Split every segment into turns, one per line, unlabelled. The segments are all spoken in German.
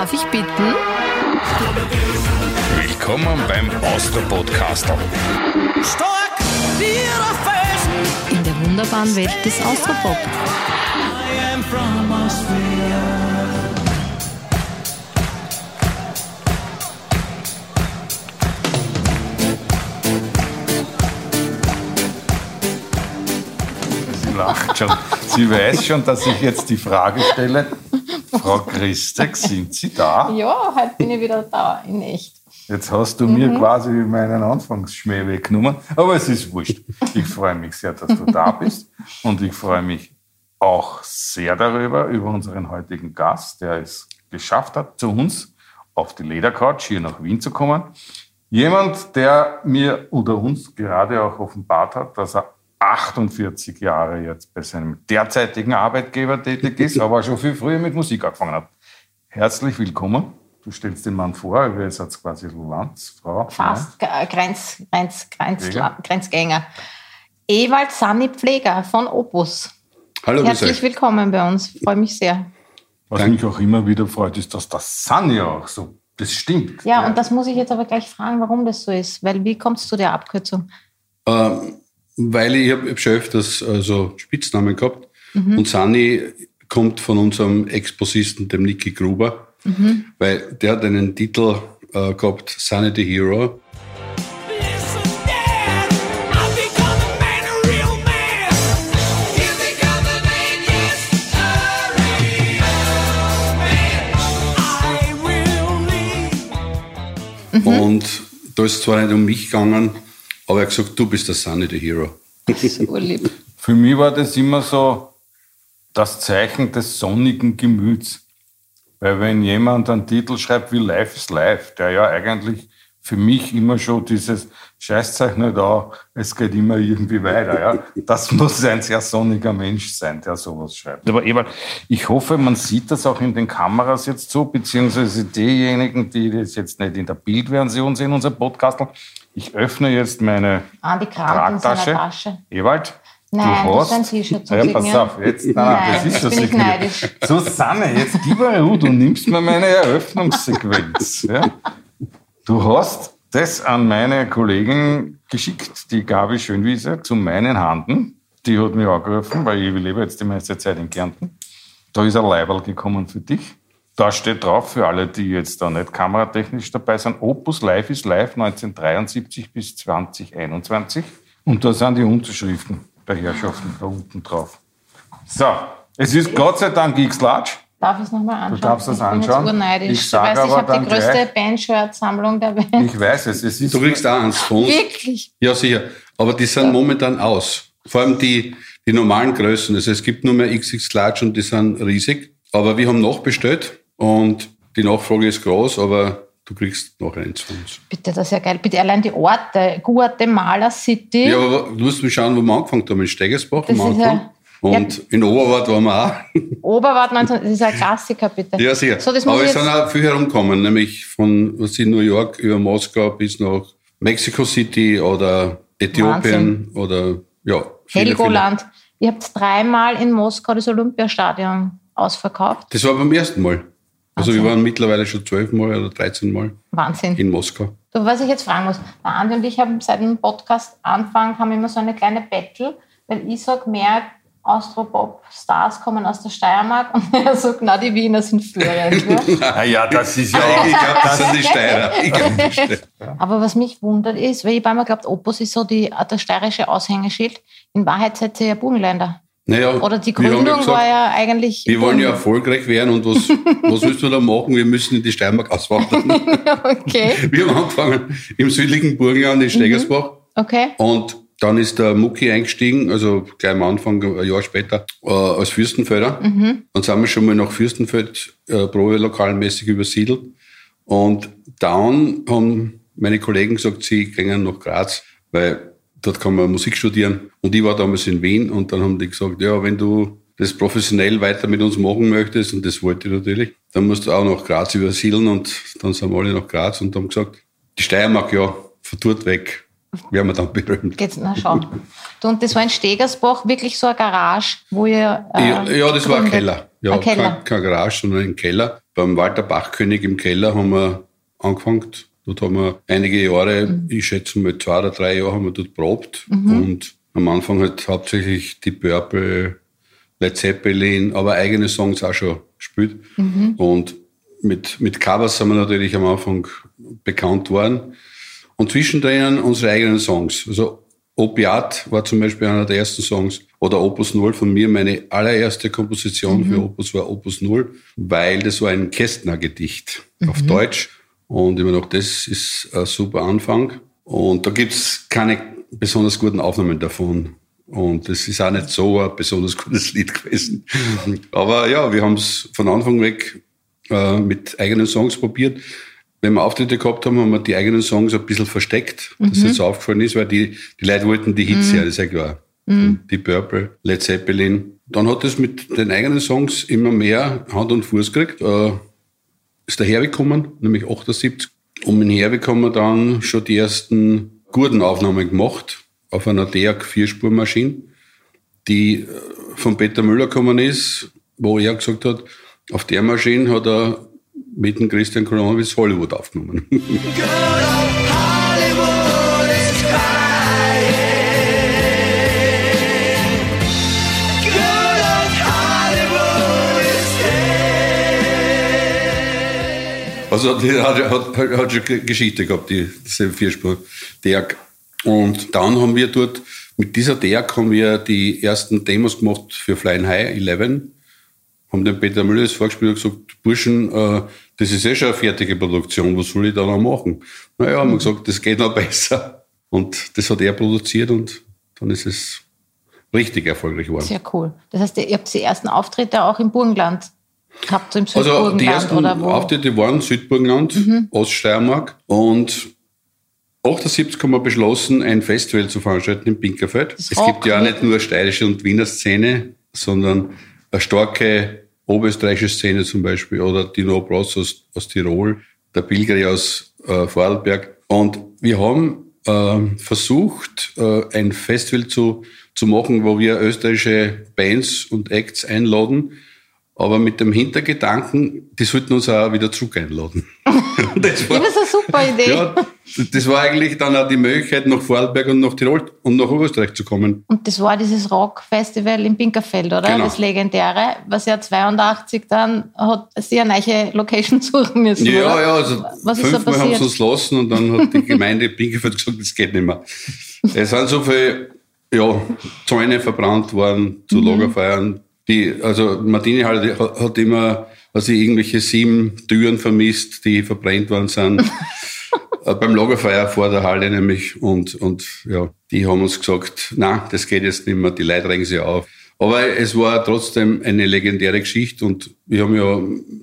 Darf ich bitten?
Willkommen beim Austro-Podcaster.
Stark wie der Felsen,
In der wunderbaren Welt des Austropop.
I am from Austria.
Sie lacht schon. Sie weiß schon, dass ich jetzt die Frage stelle. Frau Christek, sind Sie da?
Ja, heute bin ich wieder da, in echt.
Jetzt hast du mir quasi meinen Anfangsschmäh weggenommen, aber es ist wurscht. Ich freue mich sehr, dass du da bist und ich freue mich auch sehr darüber, über unseren heutigen Gast, der es geschafft hat, zu uns auf die Ledercouch hier nach Wien zu kommen. Jemand, der mir oder uns gerade auch offenbart hat, dass er 48 Jahre jetzt bei seinem derzeitigen Arbeitgeber tätig ist, aber schon viel früher mit Musik angefangen hat. Herzlich willkommen. Du stellst den Mann vor, er ist jetzt quasi Landsfrau.
Fast G- Grenz, Grenz, Grenz,
Pfleger.
Grenzgänger. Ewald Sanni Pfleger von Opus.
Hallo, grüß
Herzlich
euch.
willkommen bei uns. Freue mich sehr.
Was mich auch immer wieder freut, ist, dass das Sunny auch so, das stimmt.
Ja, und das muss ich jetzt aber gleich fragen, warum das so ist. Weil wie kommst du zu der Abkürzung?
Ähm, weil ich habe schon öfters also Spitznamen gehabt. Und Sani kommt von unserem Ex-Bassisten, dem Nicky Gruber, weil der hat einen Titel äh, gehabt, Sunny the Hero.
Leave.
Und da ist es zwar nicht um mich gegangen, aber er hat gesagt, du bist der Sunny the Hero.
Urlieb.
Für mich war das immer so das Zeichen des sonnigen Gemüts. Weil wenn jemand einen Titel schreibt wie Life is Life, der ja eigentlich für mich immer schon dieses Scheißzeichen da, es geht immer irgendwie weiter. Ja? Das muss ein sehr sonniger Mensch sein, der sowas schreibt. Aber Eberl, ich hoffe, man sieht das auch in den Kameras jetzt so, beziehungsweise diejenigen, die das jetzt nicht in der Bildversion sehen, unser Podcast. Ich öffne jetzt meine
in seiner
Tragtasche.
Tasche.
Ewald,
Nein,
du
das ist
hast...
ein T-Shirt
ja, pass auf, jetzt, nein,
Nein,
das ist schon
bin ich neidisch.
Susanne, jetzt gib mal Ruhe, du nimmst mir meine Eröffnungssequenz. Ja? Du hast das an meine Kollegin geschickt, die Gabi Schönwiese, zu meinen Handen. Die hat mich angerufen, weil ich lebe jetzt die meiste Zeit in Kärnten. Da ist ein Leiberl gekommen für dich. Da steht drauf, für alle, die jetzt da nicht kameratechnisch dabei sind, Opus Live is Live 1973 bis 2021. Und da sind die Unterschriften der Herrschaften da unten drauf. So, es ist Gott sei Dank X-Large.
Darf ich es nochmal anschauen?
darfst es
ich bin
anschauen.
Jetzt urneidisch.
Ich sag
du weißt, ich habe die größte Band-Shirt-Sammlung der Welt.
Ich weiß es, es ist
Du kriegst auch eins von uns.
Wirklich?
Ja, sicher. Aber die sind momentan aus. Vor allem die, die normalen Größen. Also es gibt nur mehr XX Large und die sind riesig. Aber wir haben nachbestellt und die Nachfrage ist groß, aber du kriegst noch eins von uns.
Bitte, das ist ja geil. Bitte allein die Orte. Guatemala City.
Ja, aber du musst mal schauen, wo wir angefangen haben. In Steigersbach
Das
am
ist ja-
Anfang. Und in Oberwart waren wir auch.
Oberwart 19, das ist ein Klassiker, bitte.
ja, sicher.
So,
aber
ich
wir sind auch viel herumgekommen, nämlich von was in New York über Moskau bis nach Mexico City oder Äthiopien oder ja. viele,
Helgoland. Ihr habt dreimal in Moskau das Olympiastadion ausverkauft.
Das war beim ersten Mal. Also wir waren mittlerweile schon zwölf Mal oder 13 Mal
Wahnsinn.
in Moskau.
Du, was ich jetzt fragen muss, der Andi und ich haben seit dem Podcast Anfang haben immer so eine kleine Battle, weil ich sage, mehr Austropop-Stars kommen aus der Steiermark und er sagt, na, die Wiener sind führend. Ja?
Ah ja, das ist ja
Ich glaube, das sind die Steirer. Ich glaub, die Steirer.
Aber was mich wundert ist, weil ich bei mir glaubt, Opus ist so die, das steirische Aushängeschild. In Wahrheit seid ihr ja Burgenländer.
Naja,
Oder die Gründung
gesagt,
war ja eigentlich.
Wir wollen ja erfolgreich werden und was, was müssen wir da machen? Wir müssen in die Steiermark auswandern.
okay,
Wir haben angefangen im südlichen Burgenland in Stegersbach
okay.
und dann ist der Mucki eingestiegen, also gleich am Anfang, ein Jahr später, äh, als Fürstenfelder. Dann sind wir schon mal nach Fürstenfeld äh, probelokalmäßig übersiedelt. Und dann haben meine Kollegen gesagt, sie gehen nach Graz, weil dort kann man Musik studieren. Und ich war damals in Wien und dann haben die gesagt, ja, wenn du das professionell weiter mit uns machen möchtest, und das wollte ich natürlich, dann musst du auch nach Graz übersiedeln und dann sind wir alle nach Graz und haben gesagt, die Steiermark, ja, von dort weg werden wir dann berühmt.
Geht's, na schau. Du, und das war in Stegersbach wirklich so eine Garage, wo ihr. Äh,
ja, ja, das war ein Keller. Ja,
ein Keller.
Kein, kein Garage, sondern ein Keller. Bei beim Walter Bachkönig im Keller haben wir angefangen. Dort haben wir einige Jahre, ich schätze mal zwei oder drei Jahre, haben wir dort probt. Und am Anfang halt hauptsächlich die Purple, Led Zeppelin, aber eigene Songs auch schon gespielt. Und mit, mit Covers sind wir natürlich am Anfang bekannt worden. Und zwischendrin unsere eigenen Songs. Also Opiat war zum Beispiel einer der ersten Songs. Oder Opus Null von mir, meine allererste Komposition für Opus war Opus Null, weil das war ein Kästner-Gedicht auf Deutsch. Und immer noch, das ist ein super Anfang. Und da gibt's keine besonders guten Aufnahmen davon. Und das ist auch nicht so ein besonders gutes Lied gewesen. Aber ja, wir haben es von Anfang weg äh, mit eigenen Songs probiert. Wenn wir Auftritte gehabt haben, haben wir die eigenen Songs ein bisschen versteckt, dass das so aufgefallen ist, weil die, die Leute wollten die Hits ja, das ist ja klar. Die Purple, Led Zeppelin. Dann hat es mit den eigenen Songs immer mehr Hand und Fuß gekriegt. Äh, ist der hergekommen, nämlich 78. Und mit Herweg haben wir dann schon die ersten guten Aufnahmen gemacht auf einer DEAG Vierspurmaschine, die äh, von Peter Müller gekommen ist, wo er gesagt hat, auf der Maschine hat er mit dem Christian Cronowitz Hollywood aufgenommen. Also die hat, hat, hat schon Ge- Geschichte gehabt, die, diese Vierspur DEAG. Und dann haben wir dort, mit dieser DEAG haben wir die ersten Demos gemacht für Flying High 11. Haben dem Peter Müller das vorgespielt und gesagt, Burschen, äh, das ist eh schon eine fertige Produktion, was soll ich da noch machen? Naja, haben wir gesagt, das geht noch besser. Und das hat er produziert und dann ist es richtig erfolgreich geworden.
Sehr cool. Das heißt, ihr habt die ersten Auftritte auch im Burgenland gehabt, im
Also die ersten
oder wo? Mhm.
Auftritte waren Südburgenland, Oststeiermark und 78 haben wir beschlossen, ein Festival zu veranstalten in Pinkerfeld.
Das
es gibt ja auch nicht nur steirische und Wiener Szene, sondern eine starke oberösterreichische Szene zum Beispiel oder die No Bros aus, aus Tirol, der Pilgeri aus äh, Vorarlberg. Und wir haben ähm, versucht, äh, ein Festival zu, zu machen, wo wir österreichische Bands und Acts einladen, aber mit dem Hintergedanken, die sollten uns auch wieder zurück einladen. Das
Ja, das ist eine super Idee.
ja, das war eigentlich dann auch die Möglichkeit, nach Vorarlberg und nach Tirol und nach Österreich zu kommen.
Und das war dieses Rock-Festival in Pinkerfeld, oder?
Genau.
Das legendäre, was ja 82 dann hat sie eine neue Location suchen müssen.
Ja,
oder?
ja, also
Was
fünfmal haben sie uns lassen und dann hat die Gemeinde Pinkelfeld gesagt, das geht nicht mehr. Es sind so viele ja, Zäune verbrannt worden zu
Mhm.
Lagerfeuern. Die, also Martini halt hat hat immer also irgendwelche sieben Türen vermisst, die verbrennt worden sind. Äh, beim Lagerfeuer vor der Halle nämlich. Und, und ja, die haben uns gesagt, na, das geht jetzt nicht mehr, die Leute regen sich auf. Aber es war trotzdem eine legendäre Geschichte und wir haben ja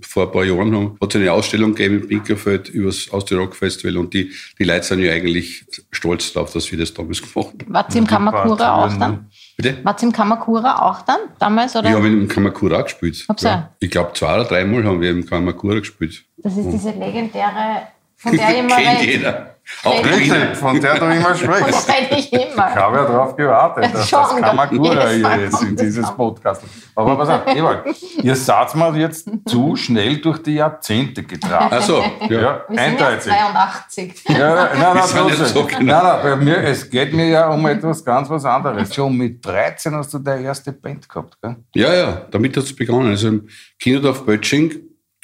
vor ein paar Jahren haben, hat es eine Ausstellung gegeben in Pinkerfeld über das Austria Rock Festival und die, die Leute sind ja eigentlich stolz darauf, dass wir das damals gemacht haben.
Wart ihr im Kamakura auch dann?
Bitte?
Wart ihr im Kamakura auch dann damals? Oder?
Wir haben im Kamakura gespielt.
Hab's ja.
Ich glaube, zwei oder dreimal haben wir im Kamakura gespielt.
Das ist diese legendäre, von der ich immer
Kennt jeder. Auch Wiener.
Bitte, von der du immer sprichst.
ich
Ich
immer.
habe ja darauf gewartet, dass
Schon,
das Kamakura hier ist in dieses. Podcast. Aber pass auf, Ewald, ihr seid mal jetzt zu schnell durch die Jahrzehnte getragen.
Ach so, ja.
Ja,
Wir sind jetzt
eindeutig.
82.
Ja, nein, nein,
so genau.
nein, nein, bei mir, es geht mir ja um etwas ganz was anderes. Schon mit 13 hast du deine erste Band gehabt, gell?
Ja, ja, damit hat es begonnen. Also im Kinodorf Bötsching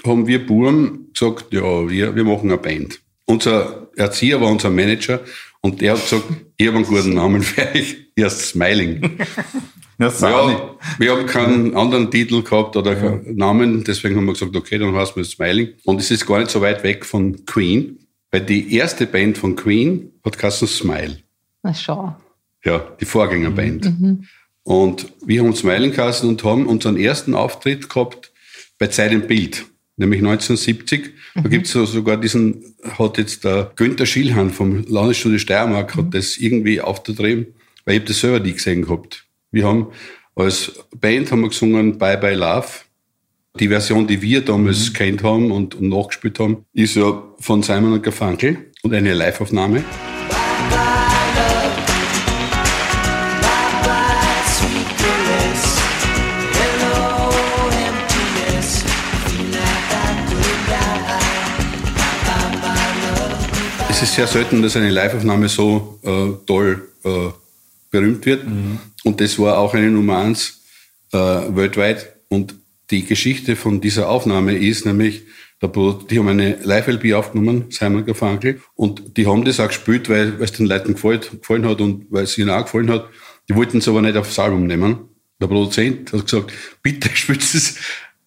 haben wir Buben gesagt, ja, wir, wir machen eine Band. Unser Erzieher war unser Manager und der hat gesagt, ich habe einen guten Namen für euch, ihr heißt Smiling.
Ja.
Ja, wir haben keinen anderen Titel gehabt oder keinen Namen, deswegen haben wir gesagt, okay, dann heißen wir Smiling. Und es ist gar nicht so weit weg von Queen, weil die erste Band von Queen hat geheißen Smile.
Na schau.
Ja, die Vorgängerband. Und wir haben Smiling geheißen und haben unseren ersten Auftritt gehabt bei Zeit im Bild, nämlich 1970. Da gibt's so sogar diesen, hat jetzt der Günther Schilhan vom Landesstudio Steiermark hat das irgendwie aufgetrieben, weil ich hab das selber nie gesehen gehabt. Wir haben als Band haben wir gesungen Bye Bye Love. Die Version, die wir damals kennt haben und, und nachgespielt haben, ist ja von Simon und Garfunkel und eine Liveaufnahme. Ist sehr selten, dass eine Live-Aufnahme so äh, toll äh, berühmt wird. Und das war auch eine Nummer eins äh, weltweit. Und die Geschichte von dieser Aufnahme ist nämlich, die haben eine Live-LP aufgenommen, Simon Garfunkel, und die haben das auch gespielt, weil es den Leuten gefällt, gefallen hat und weil es ihnen auch gefallen hat. Die wollten es aber nicht aufs Album nehmen. Der Produzent hat gesagt, bitte spielt es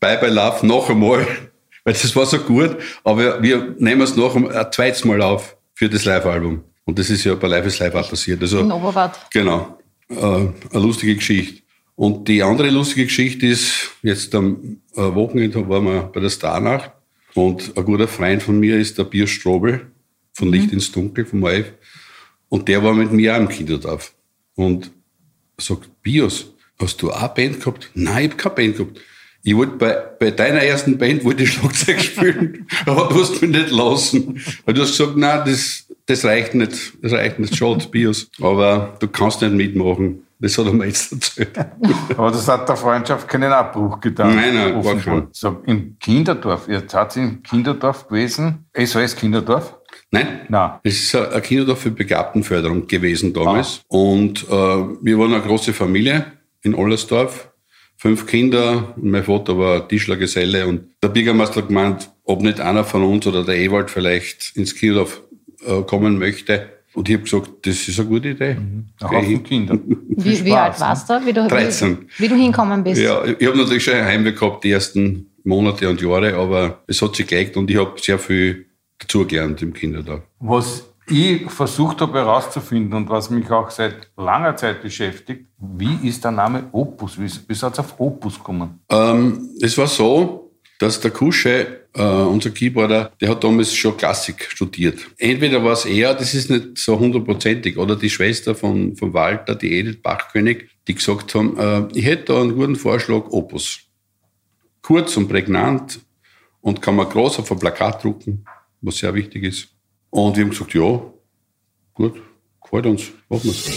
Bye Bye Love noch einmal, weil das war so gut, aber wir nehmen es noch ein zweites Mal auf für das Live-Album. Und das ist ja bei Live is Live auch passiert. Also,
In Oberwart.
Genau. Äh, eine lustige Geschichte. Und die andere lustige Geschichte ist, jetzt am äh, Wochenende waren wir bei der Starnacht und ein guter Freund von mir ist der Bier Strobel von Licht ins Dunkel vom ORF und der war mit mir auch im Kinderdorf und sagt, Bios, hast du auch eine Band gehabt? Nein, ich habe keine Band gehabt. Ich wollte bei, bei deiner ersten Band wollte ich Schlagzeug spielen, aber du hast mich nicht lassen. Weil du hast gesagt, nein, das, das reicht nicht, das reicht nicht, schade, Bios. Aber du kannst nicht mitmachen. Das hat er mir jetzt erzählt.
Aber das hat der Freundschaft keinen Abbruch getan.
Nein, nein, gar
offenbar.
keinen.
So, Im Kinderdorf, jetzt hat sie im Kinderdorf gewesen, SOS Kinderdorf?
Nein?
Nein.
Es ist ein Kinderdorf für Begabtenförderung gewesen damals. Und äh, wir waren eine große Familie in Ollersdorf. Fünf Kinder und mein Vater war Tischlergeselle und der Bürgermeister hat gemeint, ob nicht einer von uns oder der Ewald vielleicht ins Kinderdorf äh, kommen möchte. Und ich habe gesagt, das ist eine gute Idee.
Ein Haufen
hin.
Kinder.
Wie, wie alt warst du? Wie du
13.
Wie, wie du hinkommen bist?
Ja, ich habe natürlich schon ein Heimweh gehabt die ersten Monate und Jahre, aber es hat sich gelegt und ich habe sehr viel dazugelernt im Kinderdorf.
Was ich versucht habe herauszufinden und was mich auch seit langer Zeit beschäftigt, wie ist der Name Opus? Wie, wie ihr auf Opus gekommen?
Ähm, es war so, dass der Kusche, äh, unser Keyboarder, der hat damals schon Klassik studiert. Entweder war es er, das ist nicht so hundertprozentig, oder die Schwester von, von Walter, die Edith Bachkönig, die gesagt haben, äh, ich hätte da einen guten Vorschlag, Opus. Kurz und prägnant und kann man groß auf ein Plakat drucken, was sehr wichtig ist. Und wir haben gesagt, ja, gut, gefällt uns, machen
lasts.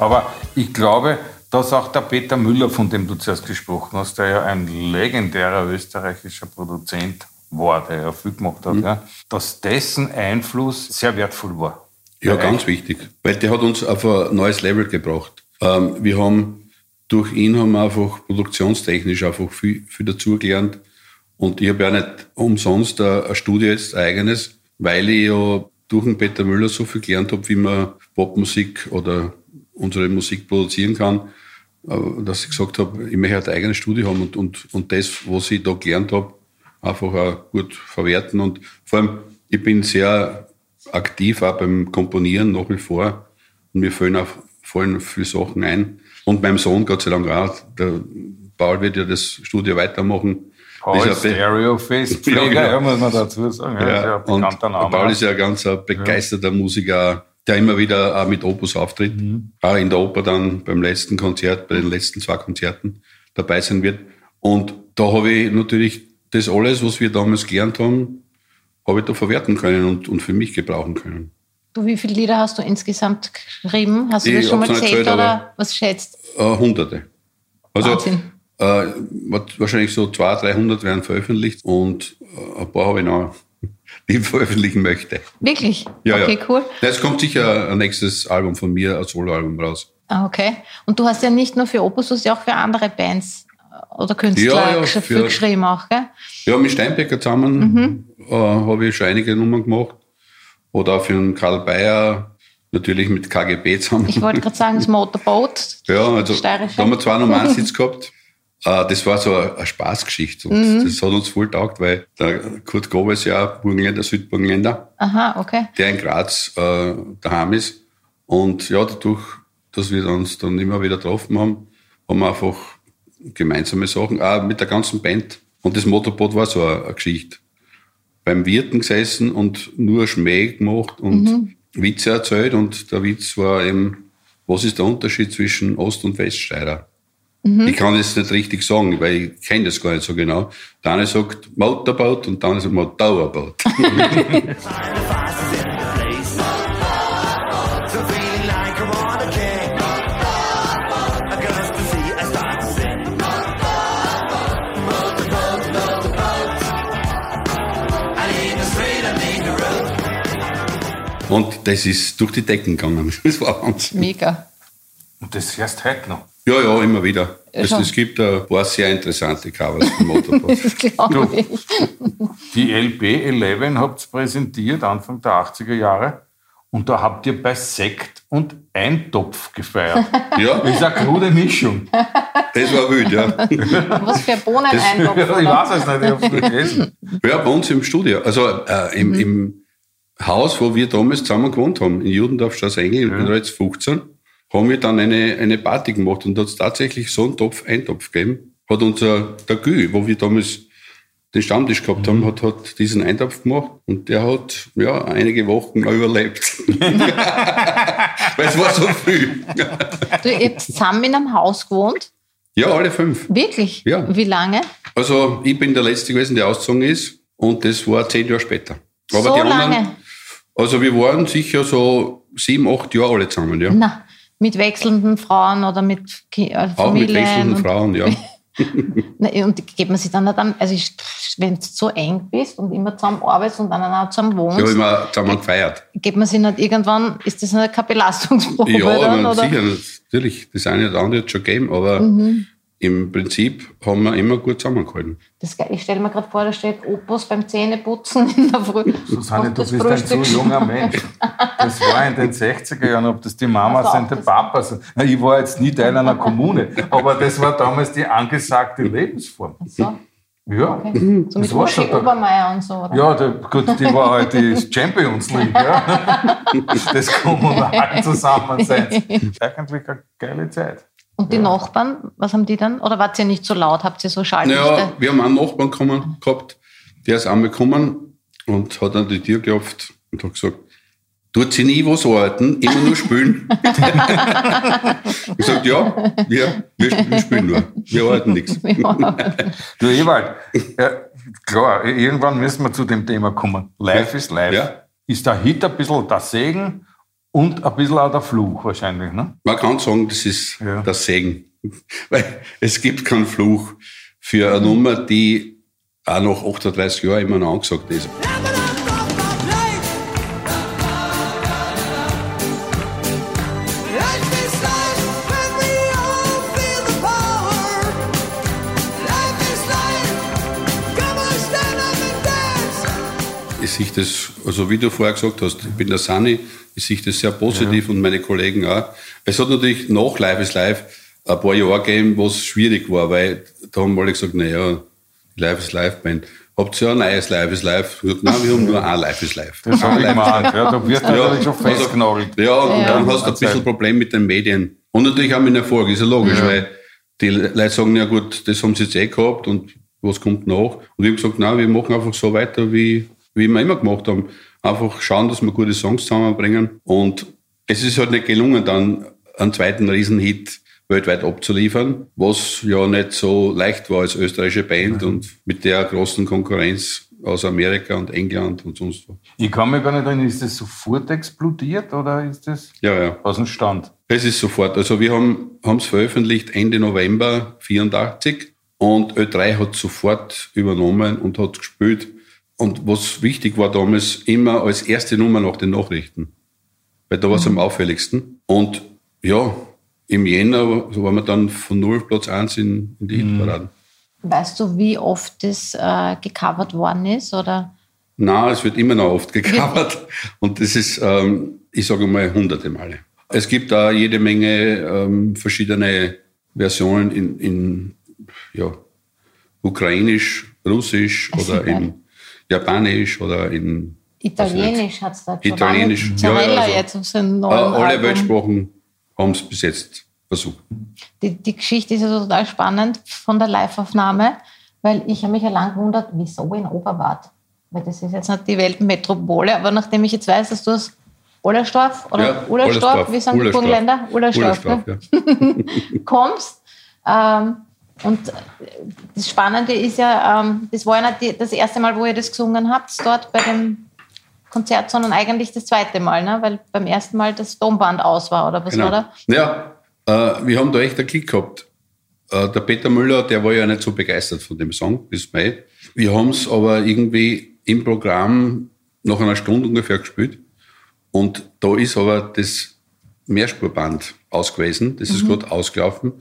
Aber ich glaube, dass auch der Peter Müller, von dem du zuerst gesprochen hast, der ja ein legendärer österreichischer Produzent war, der ja viel gemacht
Mhm.
hat, ja, dass dessen Einfluss sehr wertvoll war.
Ja, ganz wichtig, weil der hat uns auf ein neues Level gebracht. Ähm, wir haben durch ihn haben wir einfach produktionstechnisch einfach viel, viel dazugelernt. Und ich habe ja nicht umsonst ein, ein Studio jetzt ein eigenes, weil ich ja durch den Peter Müller so viel gelernt habe, wie man Popmusik oder unsere Musik produzieren kann, äh, dass ich gesagt habe, ich möchte halt ein eigenes Studio haben und, und, und das, was ich da gelernt habe, einfach auch gut verwerten. Und vor allem, ich bin sehr aktiv auch beim Komponieren nach wie vor. Und mir fallen auch fallen viele Sachen ein. Und meinem Sohn, Gott sei Dank auch, der Paul wird ja das Studio weitermachen.
Paul
Ist ja
Stereo Festpfleger,
Ja, genau.
ja, muss man dazu sagen. Ja, ist ja
ja,
ein
und
Name.
Paul ist ja ein ganz ein begeisterter Musiker, der immer wieder auch mit Opus auftritt. Auch in der Oper dann beim letzten Konzert, bei den letzten zwei Konzerten dabei sein wird. Und da habe ich natürlich das alles, was wir damals gelernt haben, habe ich da verwerten können und, und für mich gebrauchen können.
Du, wie viele Lieder hast du insgesamt geschrieben? Hast du
Ich
das schon mal gezählt oder was schätzt?
Äh, Hunderte. Also
Wahnsinn.
äh, wahrscheinlich so 200, 300 werden veröffentlicht und äh, ein paar habe ich noch, die ich veröffentlichen möchte.
Wirklich?
Ja,
okay,
ja.
cool.
Es kommt sicher ein nächstes Album von mir, ein Soloalbum raus.
Ah, okay. Und du hast ja nicht nur für Opus, du hast ja auch für andere Bands oder Künstler
Ja, ja,
gesch-
für-
geschrieben auch, gell?
Ja, mit Steinbecker zusammen äh, habe ich schon einige Nummern gemacht. Oder auch für den Karl Bayer, natürlich mit KGB zusammen.
Ich wollte gerade sagen, das Motorboat.
ja, also
Steirische.
da haben wir zwei Nummern-Sitz gehabt. Äh, das war so eine, eine Spaßgeschichte und das hat uns voll taugt, weil der Kurt Gober ist ja Burgenländer, Südburgenländer.
Aha, okay.
der in Graz äh, daheim ist. Und ja, dadurch, dass wir uns dann immer wieder getroffen haben, haben wir einfach gemeinsame Sachen, auch mit der ganzen Band. Und das Motorboot war so eine, eine Geschichte. Beim Wirten gesessen und nur Schmäh gemacht und Witze erzählt. Und der Witz war eben, was ist der Unterschied zwischen Ost- und Weststeirer? Ich kann das nicht richtig sagen, weil ich kenne das gar nicht so genau. Der eine sagt Motorboot und der andere sagt Motorboot. Und das ist durch die Decken gegangen. Das war Wahnsinn.
Mega.
Und das hörst du heute noch.
Ja, ja, immer wieder. Es,
schon.
es gibt ein paar sehr interessante Covers vom Motorboot.
Die LB11 habt ihr präsentiert, Anfang der 80er Jahre. Und da habt ihr bei Sekt und Eintopf gefeiert.
ja,
Das ist eine krude Mischung.
das war wild, ja.
Was für Bohnen
ich weiß es nicht, ich hab's nicht gelesen.
Ja, bei uns im Studio. Also äh, im,
Mhm.
im Haus, wo wir damals zusammen gewohnt haben, in Judendorf, Straße Engel, ich bin da jetzt 15, haben wir dann eine, eine Party gemacht und hat es tatsächlich so einen Topf, Eintopf gegeben. Hat unser, der Gü, wo wir damals den Stammtisch gehabt haben, hat, hat diesen Eintopf gemacht und der hat ja einige Wochen noch überlebt. Weil es war so viel.
Du, ihr habt zusammen in einem Haus gewohnt?
Ja, alle fünf.
Wirklich?
Ja.
Wie lange?
Also ich bin der Letzte gewesen, der ausgezogen ist und das war zehn Jahre später.
so lange?
Also wir waren sicher so sieben, acht Jahre alle zusammen, ja.
Na, mit wechselnden Frauen oder mit Ki äh,
Auch mit
Familien?
wechselnden Frauen, ja.
Und geht man sich dann nicht an, also ich- wenn du so eng bist und immer zusammen arbeitest und dann auch zusammen wohnst,
Ja, immer zusammen gefeiert.
geht man sich nicht irgendwann, ist das nicht keine Belastungsprobe
Ja,
dann,
sicher, natürlich. Das eine oder andere hat es schon gegeben, aber
Mhm.
Im Prinzip haben wir immer gut zusammengehalten.
Das, ich stelle mir gerade vor, da steht Opus beim Zähneputzen in der Früh.
Susanne, du
das
bist ein
Frühstück
so junger Mensch. Das war in den 60er Jahren, ob das die Mamas
Also
sind, die
das-
Papas. Na, Ich war jetzt nie Teil einer Kommune, aber das war damals die angesagte Lebensform.
So,
Ja,
okay. so mit
Das war
Uschi
schon der-
Obermeier und so, oder?
ja der, gut, die war halt die Champions League. Ja. Das kommunal Zusammensein. Eigentlich eine geile Zeit.
Und die Nachbarn, was haben die dann? Oder wart ihr nicht so laut? Habt ihr so Schalldichte?
Naja, wir haben einen Nachbarn gekommen, gehabt, der ist einmal gekommen und hat an die Tür geklopft und hat gesagt, tut sie nie was arbeiten, immer nur spielen. ich gesagt, ja, wir, wir spielen, spielen nur, wir arbeiten nichts.
Du Ewald, ja, klar, irgendwann müssen wir zu dem Thema kommen. Life
Ja.
is life.
Ja.
Ist der Hit ein bisschen der Segen und ein bisschen auch der Fluch wahrscheinlich, ne?
Man kann sagen, das ist
Ja.
der Segen. Weil es gibt keinen Fluch für eine Nummer, die auch nach 38 Jahren immer noch angesagt ist. Ich sehe das, also wie du vorher gesagt hast, ich bin der Sani, ich sehe das sehr positiv und meine Kollegen auch. Es hat natürlich nach Live is Live ein paar Jahre gegeben, wo es schwierig war, weil da haben alle gesagt, naja, Live is Live Band. Habt ihr ein neues Live is Live? Ich gesagt, Nein, wir haben nur ein Live is Live.
Das habe ich gemeint. Ja, da wirst du natürlich schon festgenagelt.
Ja, und
Ja.
dann hast du ein bisschen Problem mit den Medien. Und natürlich auch mit dem Erfolg, ist ja logisch, weil die Leute sagen, ja gut, das haben sie jetzt eh gehabt und was kommt nach? Und wir haben gesagt, nein, wir machen einfach so weiter, wie, wie wir immer gemacht haben. Einfach schauen, dass wir gute Songs zusammenbringen. Und es ist halt nicht gelungen, dann einen zweiten Riesenhit weltweit abzuliefern, was ja nicht so leicht war als österreichische Band und mit der großen Konkurrenz aus Amerika und England und sonst wo.
Ich kann mich gar nicht erinnern, ist das sofort explodiert oder ist das
Ja, ja.
aus dem Stand?
Es ist sofort. Also wir haben es veröffentlicht Ende November 84 und Ö3 hat sofort übernommen und hat gespielt. Und was wichtig war damals, immer als erste Nummer nach den Nachrichten. Weil da war es am auffälligsten. Und ja, im Jänner waren wir dann von null Platz 1 in, in die Hitparaden.
Weißt du, wie oft das äh, gecovert worden ist? Oder?
Na, es wird immer noch oft gecovert. Und das ist, ähm, ich sage mal, hunderte Male. Es gibt da jede Menge ähm, verschiedene Versionen in, in ja, Ukrainisch, Russisch oder in Japanisch oder in
Italienisch hat es da.
Italienisch,
Ja,
also,
jetzt auf neuen
alle
Album.
Weltsprachen haben es bis jetzt versucht.
Die, die Geschichte ist ja total spannend von der Live-Aufnahme, weil ich habe mich ja lang gewundert, wieso in Oberwart? Weil das ist jetzt nicht die Weltmetropole, aber nachdem ich jetzt weiß, dass du aus Ollersdorf oder
Ja,
Ullersdorf,
Ullersdorf,
wie sagen die
Ullersdorf.
Burgenländer? Ullersdorf,
Ullersdorf,
ne?
ja.
kommst. Ähm, und äh, das Spannende ist ja, ähm, das war ja nicht das erste Mal, wo ihr das gesungen habt, dort bei dem Konzert, sondern eigentlich das zweite Mal, ne? weil beim ersten Mal das Tonband aus war, oder was
Genau.
war da?
Ja, äh, wir haben da echt einen Klick gehabt. Äh, der Peter Müller, der war ja nicht so begeistert von dem Song, bis Mai. Wir haben es aber irgendwie im Programm nach einer Stunde ungefähr gespielt. Und da ist aber das Mehrspurband aus gewesen. Das ist gerade ausgelaufen.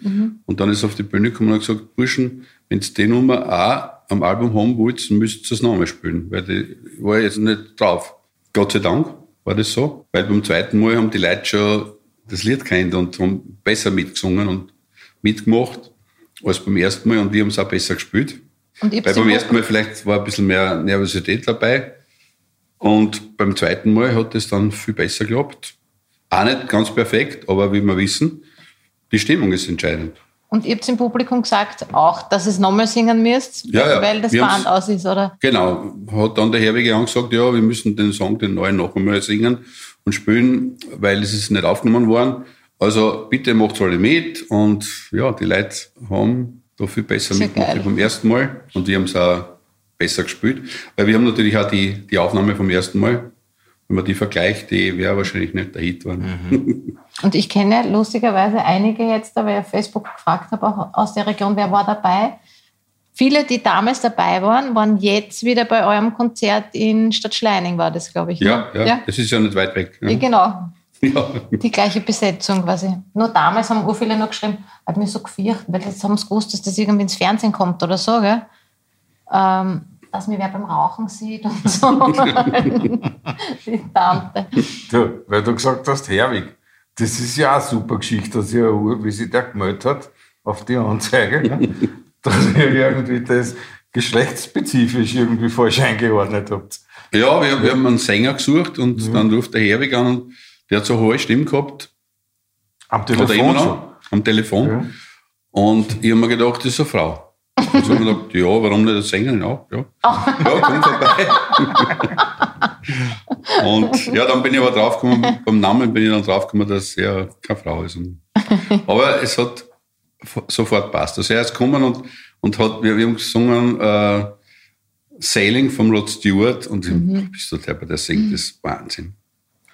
Und dann ist auf die Bühne gekommen und hat gesagt, Burschen, wenn ihr die Nummer auch am Album haben wollt, müsst ihr es nochmal spielen. Weil die war jetzt nicht drauf. Gott sei Dank war das so. Weil beim zweiten Mal haben die Leute schon das Lied kennt und haben besser mitgesungen und mitgemacht als beim ersten Mal. Und wir haben es auch besser gespielt.
Und
Weil beim
im
ersten Mal vielleicht war ein bisschen mehr Nervosität dabei. Und beim zweiten Mal hat es dann viel besser geklappt. Auch nicht ganz perfekt, aber wie wir wissen, die Stimmung ist entscheidend.
Und ihr habt im Publikum gesagt, auch, dass es nochmal singen müsst,
Ja, ja.
weil das
Wir
Band aus ist, oder?
Genau, hat dann der Herwege angesagt, ja, wir müssen den Song, den neuen, noch einmal singen und spielen, weil es ist nicht aufgenommen worden. Also bitte macht alle mit und ja, die Leute haben da viel besser
Sehr
mitgemacht wie beim ersten Mal und wir haben es auch besser gespielt, weil wir haben natürlich auch die, die Aufnahme vom ersten Mal, wenn man die vergleicht, die wäre wahrscheinlich nicht der Hit geworden.
Und ich kenne lustigerweise einige jetzt, da weil ich auf Facebook gefragt habe, auch aus der Region, wer war dabei. Viele, die damals dabei waren, waren jetzt wieder bei eurem Konzert in Stadt Schleining, war das, glaube ich.
Ja,
ne?
ja, das ist ja nicht weit weg.
Ja,
Ja.
genau.
Ja.
Die gleiche Besetzung quasi. Nur damals haben viele noch geschrieben, hat mich so gefürchtet, weil jetzt haben sie gewusst, dass das irgendwie ins Fernsehen kommt oder so, gell? Ähm, dass mir wer beim Rauchen sieht und so. Die Tante.
Du, weil du gesagt hast, Herwig, das ist ja auch eine super Geschichte, dass ja, wie sich der gemeldet hat auf die Anzeige, ne? dass ihr irgendwie das geschlechtsspezifisch irgendwie falsch eingeordnet habt.
Ja, wir, wir haben einen Sänger gesucht und dann ruft der Herwig an und der hat so hohe Stimme gehabt,
Am
immer
Telefon
noch,
schon.
am Telefon.
Ja.
Und ich habe mir gedacht, das ist eine Frau. Und so haben wir gedacht, ja, warum nicht eine Sängerin auch? Ja, ja komm vorbei. und ja, dann bin ich aber draufgekommen, beim Namen bin ich dann draufgekommen, dass er keine Frau ist. Aber es hat sofort passt. Also er ist gekommen und, und hat, wir, wir haben gesungen, äh, Sailing vom Rod Stewart und ich bist du der, der singt, das ist Wahnsinn.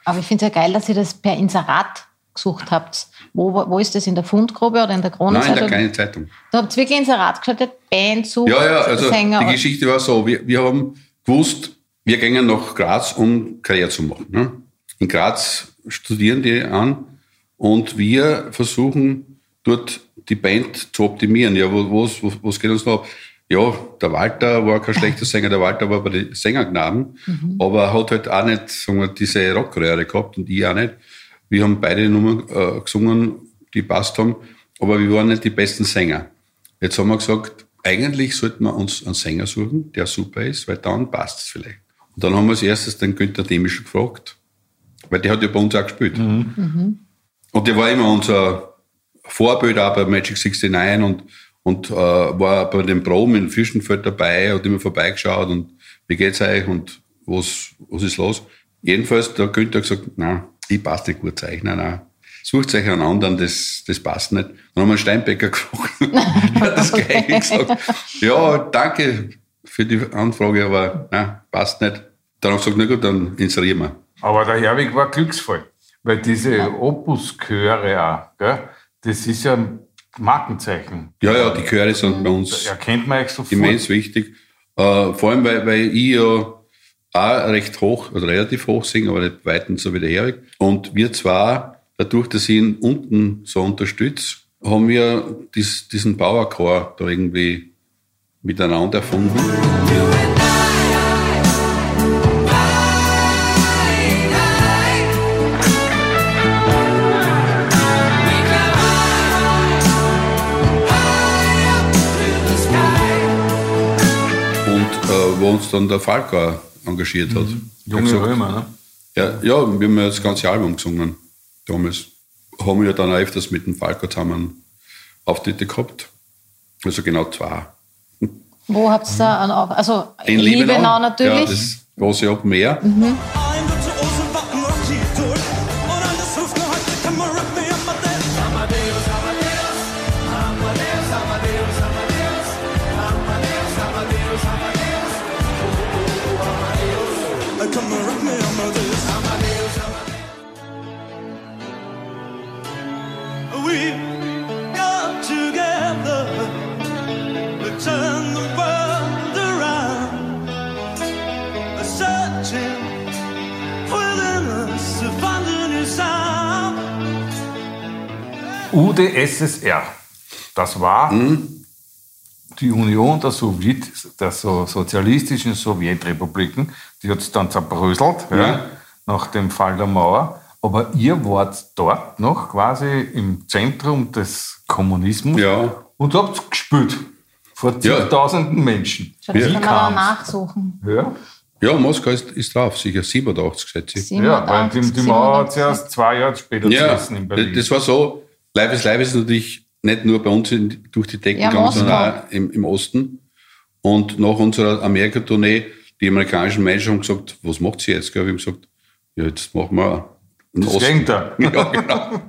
Aber ich finde es ja geil, dass ihr das per Inserat gesucht habt. Wo, wo ist das? In der Fundgrube oder in der
Nein, in
Kronenzeitung?
der kleinen Zeitung.
Da habt ihr wirklich Inserat geschaltet, Band, Sucht,
Ja, ja, also
Sänger.
die Geschichte war so, wir, wir haben gewusst, wir gehen nach Graz, um Karriere zu machen. Ne? In Graz studieren die an und wir versuchen dort die Band zu optimieren. Ja, wo, wo, was geht uns noch? Ja, der Walter war kein schlechter Sänger, der Walter war bei den Sängergnaden, aber hat halt auch nicht sagen wir, diese Rockkarriere gehabt und ich auch nicht. Wir haben beide Nummern äh, gesungen, die passt haben, aber wir waren nicht die besten Sänger. Jetzt haben wir gesagt, eigentlich sollten wir uns einen Sänger suchen, der super ist, weil dann passt es vielleicht. Und dann haben wir als erstes den Günther Demisch gefragt, weil der hat ja bei uns auch gespielt. Und der war immer unser Vorbild auch bei Magic 69 und, und äh, war bei den Proben in Fischenfeld dabei, hat immer vorbeigeschaut und wie geht's euch und was, was ist los? Jedenfalls, der Günther hat gesagt, nein, ich passe nicht gut zeichnen, nein. Sucht euch einen anderen, das, das passt nicht. Dann haben wir einen Steinbecker gefragt. der hat das gleiche gesagt. Ja, danke für die Anfrage, aber nein, passt nicht. Dann haben wir gesagt, na gut, dann inserieren wir.
Aber der Herwig war Glücksfall, weil diese Opus-Chöre auch, gell, das ist ja ein Markenzeichen.
Ja, ja, die Chöre sind bei uns
Erkennt man sofort.
immens wichtig. Äh, vor allem, weil, weil ich ja auch recht hoch, also relativ hoch singe, aber nicht weitens so wie der Erik. Und wir zwar, dadurch, dass ich ihn unten so unterstütze, haben wir dies, diesen Powercore da irgendwie miteinander erfunden. Wo uns dann der Falco engagiert hat. Hat
Junge
gesagt,
Römer, ne?
Ja, ja, wir haben ja das ganze Album gesungen damals. Haben wir ja dann auch öfters mit dem Falco zusammen Auftritte gehabt. Also genau zwei.
Wo habt ihr da, an- also
In
Liebenau,
Liebenau,
natürlich.
Ja, das große Open Air.
I'm
UdSSR. Das war
Mhm.
die Union der, Sowjet, der so sozialistischen Sowjetrepubliken. Die hat es dann zerbröselt ja.
Ja.
nach dem Fall der Mauer. Aber ihr wart dort noch quasi im Zentrum des Kommunismus
Ja.
und habt gespielt. Vor
Ja.
zigtausenden Menschen.
Schau, das
Ja.
können wir dann nachsuchen.
Ja,
Ja, Moskau ist, ist drauf, sicher 87, schätze ich.
ja weil die, die Mauer hat
87.
erst zwei Jahre später
Ja,
in Berlin.
das war so, Live is Live ist natürlich nicht nur bei uns in, durch die Decke
Ja,
gegangen, sondern auch im, im Osten. Und nach unserer Amerika-Tournee, die amerikanischen Menschen haben gesagt, was macht ihr jetzt? gell? Wir haben gesagt, ja, jetzt machen wir
das Gegenteil.
Ja, genau.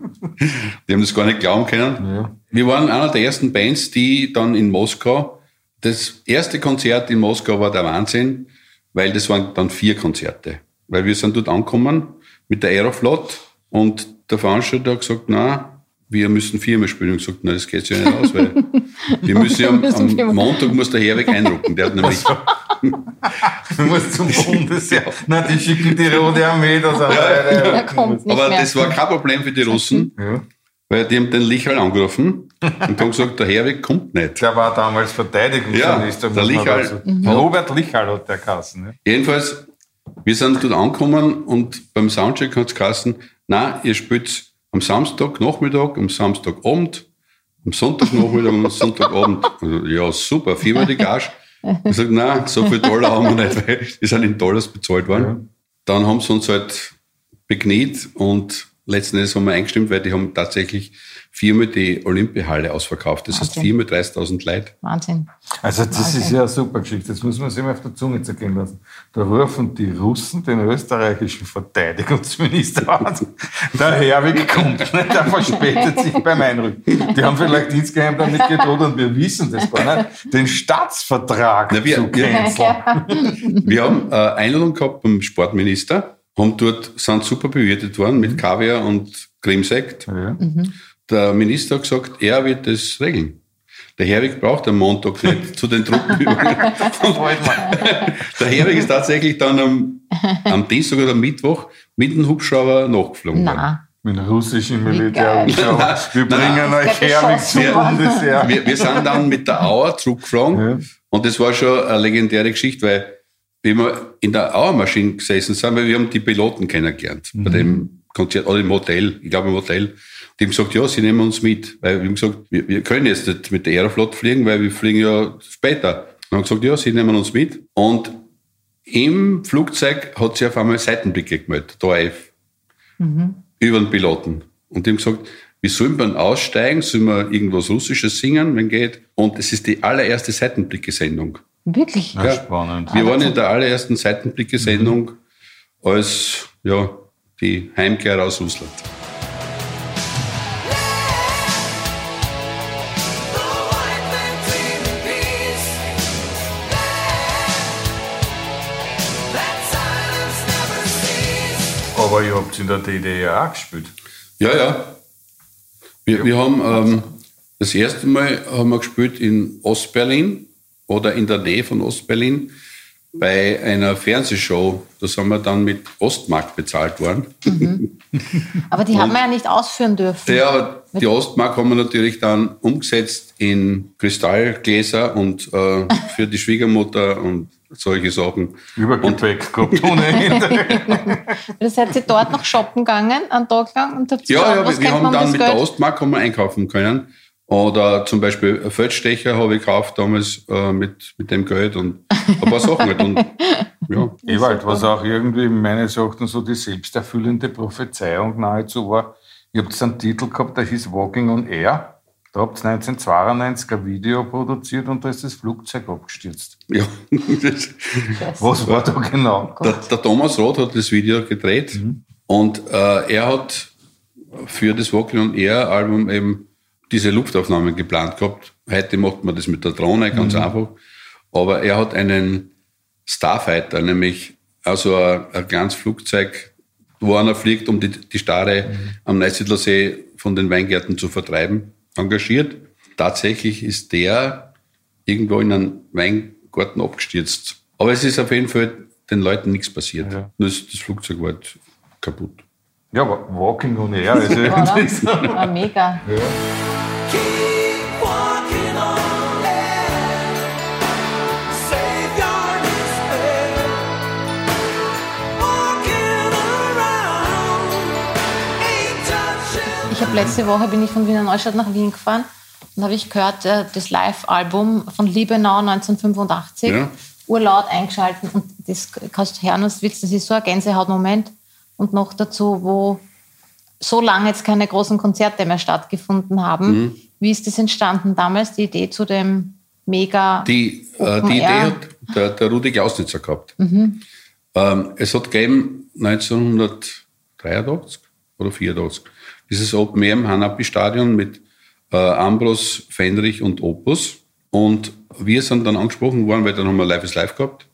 Die haben das gar nicht glauben können.
Ja.
Wir waren einer der ersten Bands, die dann in Moskau, das erste Konzert in Moskau war der Wahnsinn, weil das waren dann vier Konzerte. Weil wir sind dort angekommen mit der Aeroflot und der Veranstalter hat gesagt, na, wir müssen viermal spielen. Und gesagt, na, das geht ja nicht aus, weil wir müssen ja am, am. Montag muss der Herweg einrücken. Der hat nämlich,
Du musst zum Bundesheer. Nein, die schicken die Rote Armee. Das
nicht
aber das war kein Problem für die Russen,
ja.
weil die haben den Lichal angerufen und haben gesagt, der Herweg kommt nicht.
Der war damals Verteidigungsminister.
Ja, der Lichal.
Mhm.
Robert Lichal hat der Kassen. Ja.
Jedenfalls, wir sind dort angekommen und beim Soundcheck hat es geheißen, na, ihr spielt am Samstag Nachmittag, am Samstagabend, am Sonntagnachmittag und am Sonntagabend. Also, ja, super, viermal die Gage. Ich sage, nein, so viel Dollar haben wir nicht, weil die sind in Dollars bezahlt worden. Dann haben sie uns halt bekniet und letzten Endes haben wir eingestimmt, weil die haben tatsächlich viermal die Olympiahalle ausverkauft. Das heißt
Wahnsinn.
viermal 30.000 Leute.
Wahnsinn.
Also das ist ja eine super Geschichte. Das muss man sich mal auf der Zunge zergehen lassen. Da rufen die Russen den österreichischen Verteidigungsminister an. Der Herwig kommt nicht, der verspätet sich beim Einrücken. Die haben vielleicht insgeheim damit gedroht und wir wissen das gar nicht, den Staatsvertrag
Na, wir-
zu
wir-. Wir haben äh, Einladung gehabt beim Sportminister, haben dort, sind super bewirtet worden mit Kaviar und Cremesäckt.
Ja.
Der Minister hat gesagt, er wird das regeln. Der Herwig braucht am Montag nicht zu den Truppenübungen. Der Herwig ist tatsächlich dann am, am Dienstag oder Mittwoch mit dem Hubschrauber nachgeflogen. worden.
Na,
Mit dem russischen
geil.
Militär. Wir bringen euch Herwig zum. Bundesheer.
Wir, wir sind dann mit der Auer zurückgeflogen
Ja.
und das war schon eine legendäre Geschichte, weil wie wir in der Auermaschine gesessen sind, weil wir haben die Piloten kennengelernt bei dem Konzert oder im Hotel, ich glaube im Hotel. Die haben gesagt, ja, sie nehmen uns mit, weil wir haben gesagt, wir, wir können jetzt nicht mit der Aeroflot fliegen, weil wir fliegen ja später. Und haben gesagt, ja, sie nehmen uns mit. Und im Flugzeug hat sie auf einmal Seitenblicke gemeldet, der AF, über den Piloten. Und die haben gesagt, wie sollen wir aussteigen? Sollen wir irgendwas Russisches singen, wenn geht? Und es ist die allererste Seitenblicke-Sendung.
Wirklich?
Ja, spannend.
Wir waren in der allerersten Seitenblicke-Sendung als ja, die Heimkehr aus Russland.
Aber ihr habt in der DDR auch gespielt.
Ja, ja. Wir, wir haben ähm, das erste Mal haben wir gespielt in Ostberlin oder in der Nähe von Ostberlin bei einer Fernsehshow. Da sind wir dann mit Ostmark bezahlt worden.
Aber die haben wir ja nicht ausführen dürfen.
Ja, aber die Ostmark haben wir natürlich dann umgesetzt in Kristallgläser und äh, für die Schwiegermutter und solche Sachen.
Übergepäck gehabt ohne Ende.
Das seid ihr dort noch shoppen gegangen, einen Tag lang? Und habt
Ja,
geschaut,
ja, wir, wir haben dann mit
Geld?
der Ostmark haben wir einkaufen können. Oder zum Beispiel einen Feldstecher habe ich gekauft damals äh, mit, mit dem Geld und ein paar Sachen halt. Und, ja.
Ewald, was auch irgendwie meines Erachtens so die selbsterfüllende Prophezeiung nahezu war. Ihr habt einen Titel gehabt, der hieß Walking on Air. Da habt ihr 1992 ein Video produziert und da ist das Flugzeug abgestürzt.
ja. Das-
Was war da genau?
der, der Thomas Roth hat das Video gedreht und äh, er hat für das Walking on Air Album eben diese Luftaufnahmen geplant gehabt. Heute macht man das mit der Drohne ganz einfach. Aber er hat einen Starfighter, nämlich also ein, ein kleines Flugzeug, wo einer fliegt, um die, die Stare am Neusiedler See von den Weingärten zu vertreiben, engagiert. Tatsächlich ist der irgendwo in einen Weingarten abgestürzt. Aber es ist auf jeden Fall den Leuten nichts passiert.
Ja.
Das, das Flugzeug war halt kaputt.
Ja, aber Walking on Air ist
Oder?
irgendwie so.
Ja, mega.
Keep walking on air. Save your despair. Walking around. Ain't touching.
Ich habe letzte Woche bin ich von Wiener Neustadt nach Wien gefahren und habe ich gehört äh, das Live-Album von Liebenau 1985
Ja.
urlaut eingeschalten und das kannst du hören. Das ist so ein Gänsehautmoment und noch dazu, wo so lange jetzt keine großen Konzerte mehr stattgefunden haben.
Mhm.
Wie ist das entstanden damals, die Idee zu dem mega
Die, äh, die Idee hat der, der Rudi Klausnitzer gehabt.
Mhm.
Ähm, es hat gegeben 1983 oder 84 dieses Open Air im Hanapi-Stadion mit äh, Ambros, Fenrich und Opus. Und wir sind dann angesprochen worden, weil dann haben wir Live is Live gehabt,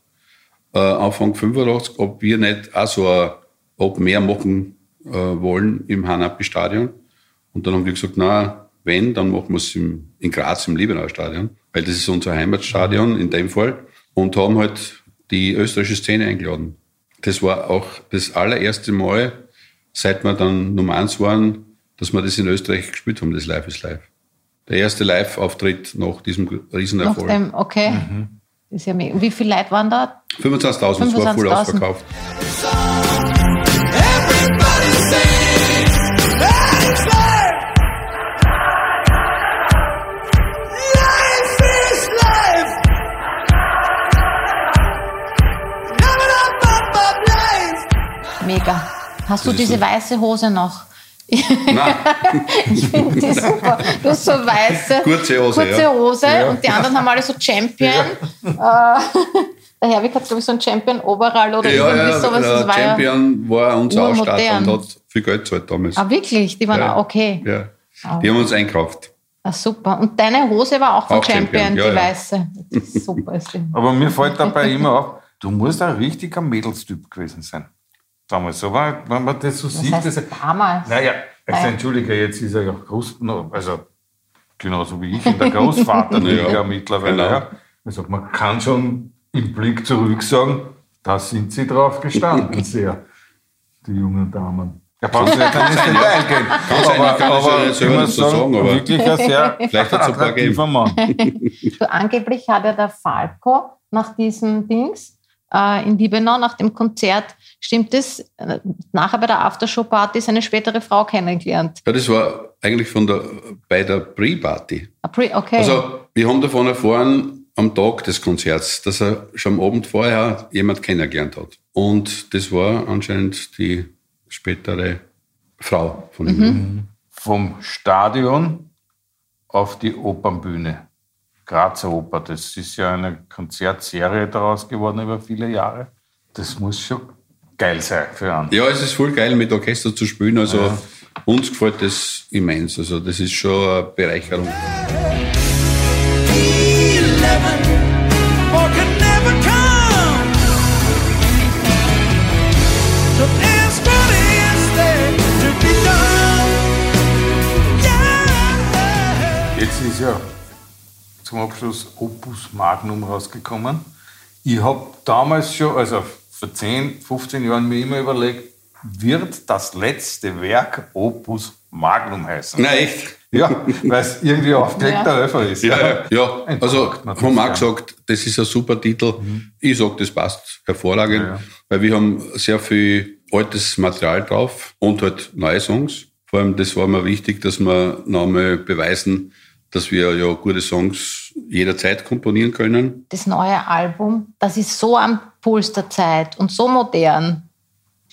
äh, Anfang 85, ob wir nicht auch so ein Open Air machen äh, wollen im Hanapi-Stadion. Und dann haben wir gesagt, na, wenn, dann machen wir es im, in Graz im Liebenauer Stadion, weil das ist unser Heimatstadion in dem Fall. Und haben halt die österreichische Szene eingeladen. Das war auch das allererste Mal, seit wir dann Nummer eins waren, dass wir das in Österreich gespielt haben, das Live is Live. Der erste Live-Auftritt nach diesem
nach
Riesenerfolg.
dem, okay.
Mhm.
Ist ja mega. Wie viele Leute waren da?
25.000, es war voll
25.000.
ausverkauft.
Mega. Hast du diese
so-
weiße Hose noch?
Nein,
Ich finde die super. Du hast so weiße
Kurze Hose,
kurze
ja.
Hose und die anderen haben alle so Champion. Äh, der Herwig hat, glaube ich, so ein Champion-Overall oder
ja,
irgendwie
ja,
sowas.
Der
war ja,
Champion war unser. Ausstatter und hat viel Geld gezahlt damals.
ah, wirklich? Die waren
Ja.
auch okay.
Ja. Die haben uns einkauft.
Ah, super. Und deine Hose war auch von
Auch
Champion,
Champion, ja,
die
ja.
weiße. Das ist super. Ist die.
Aber mir fällt dabei immer auf, du musst ein richtiger Mädelstyp gewesen sein. Damals, so war, wenn man das so
Das
sieht.
heißt,
Das,
damals.
naja, also entschuldige, jetzt ist er ja groß, also genauso wie ich in der Großvaterliga
Ja,
mittlerweile.
genau.
Ja. Also man kann schon im Blick zurück sagen, da sind sie drauf gestanden, sehr, die jungen Damen. Da brauchst du nicht ins Detail gehen.
Kann sein, ich kann ja selber
ich
dazu sagen, aber
wirklich ein sehr
Vielleicht hat's ein paar
attraktiver Mann.
So, angeblich hat ja der Falco nach diesem Dings äh, in Liebenau, nach dem Konzert, stimmt es, äh, nachher bei der Aftershow-Party seine spätere Frau kennengelernt.
Ja, das war eigentlich von der, bei der Pre-Party.
Ah, pre- Okay.
Also, wir haben davon erfahren, am Tag des Konzerts, dass er schon am Abend vorher jemand kennengelernt hat. Und das war anscheinend die spätere Frau von ihm.
vom Stadion auf die Opernbühne. Grazer Oper, das ist ja eine Konzertserie daraus geworden über viele Jahre. Das muss schon geil sein für einen.
Ja, es ist voll geil, mit Orchester zu spielen. Also, uns gefällt das immens. Also, das ist schon eine Bereicherung.
Jetzt ist ja zum Abschluss Opus Magnum rausgekommen. Ich habe damals schon, also vor 10, 15 Jahren mir immer überlegt, wird das letzte Werk Opus Magnum heißen?
Na, echt?
Ja, weil es irgendwie aufgelegter
Ja.
Öfer ist.
Ja, ja, ja. also haben
das,
auch gesagt, das ist ein super Titel. Ich sage, das passt hervorragend,
Ja, ja.
weil wir haben sehr viel altes Material drauf und halt neue Songs. Vor allem, das war mir wichtig, dass wir nochmal beweisen, dass wir ja gute Songs jederzeit komponieren können.
das neue Album, das ist so am Puls der Zeit und so modern.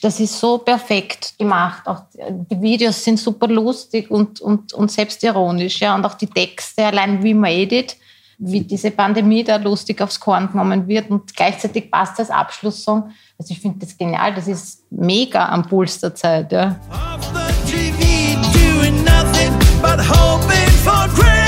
Das ist so perfekt gemacht. Auch die Videos sind super lustig und, und, und selbstironisch. Ja. Und auch die Texte, allein We Made It, wie diese Pandemie da lustig aufs Korn genommen wird. Und gleichzeitig passt das Abschlusssong. Also ich finde das genial. Das ist mega am Puls der Zeit. Ja.
Off the TV, doing nothing but hoping for grace.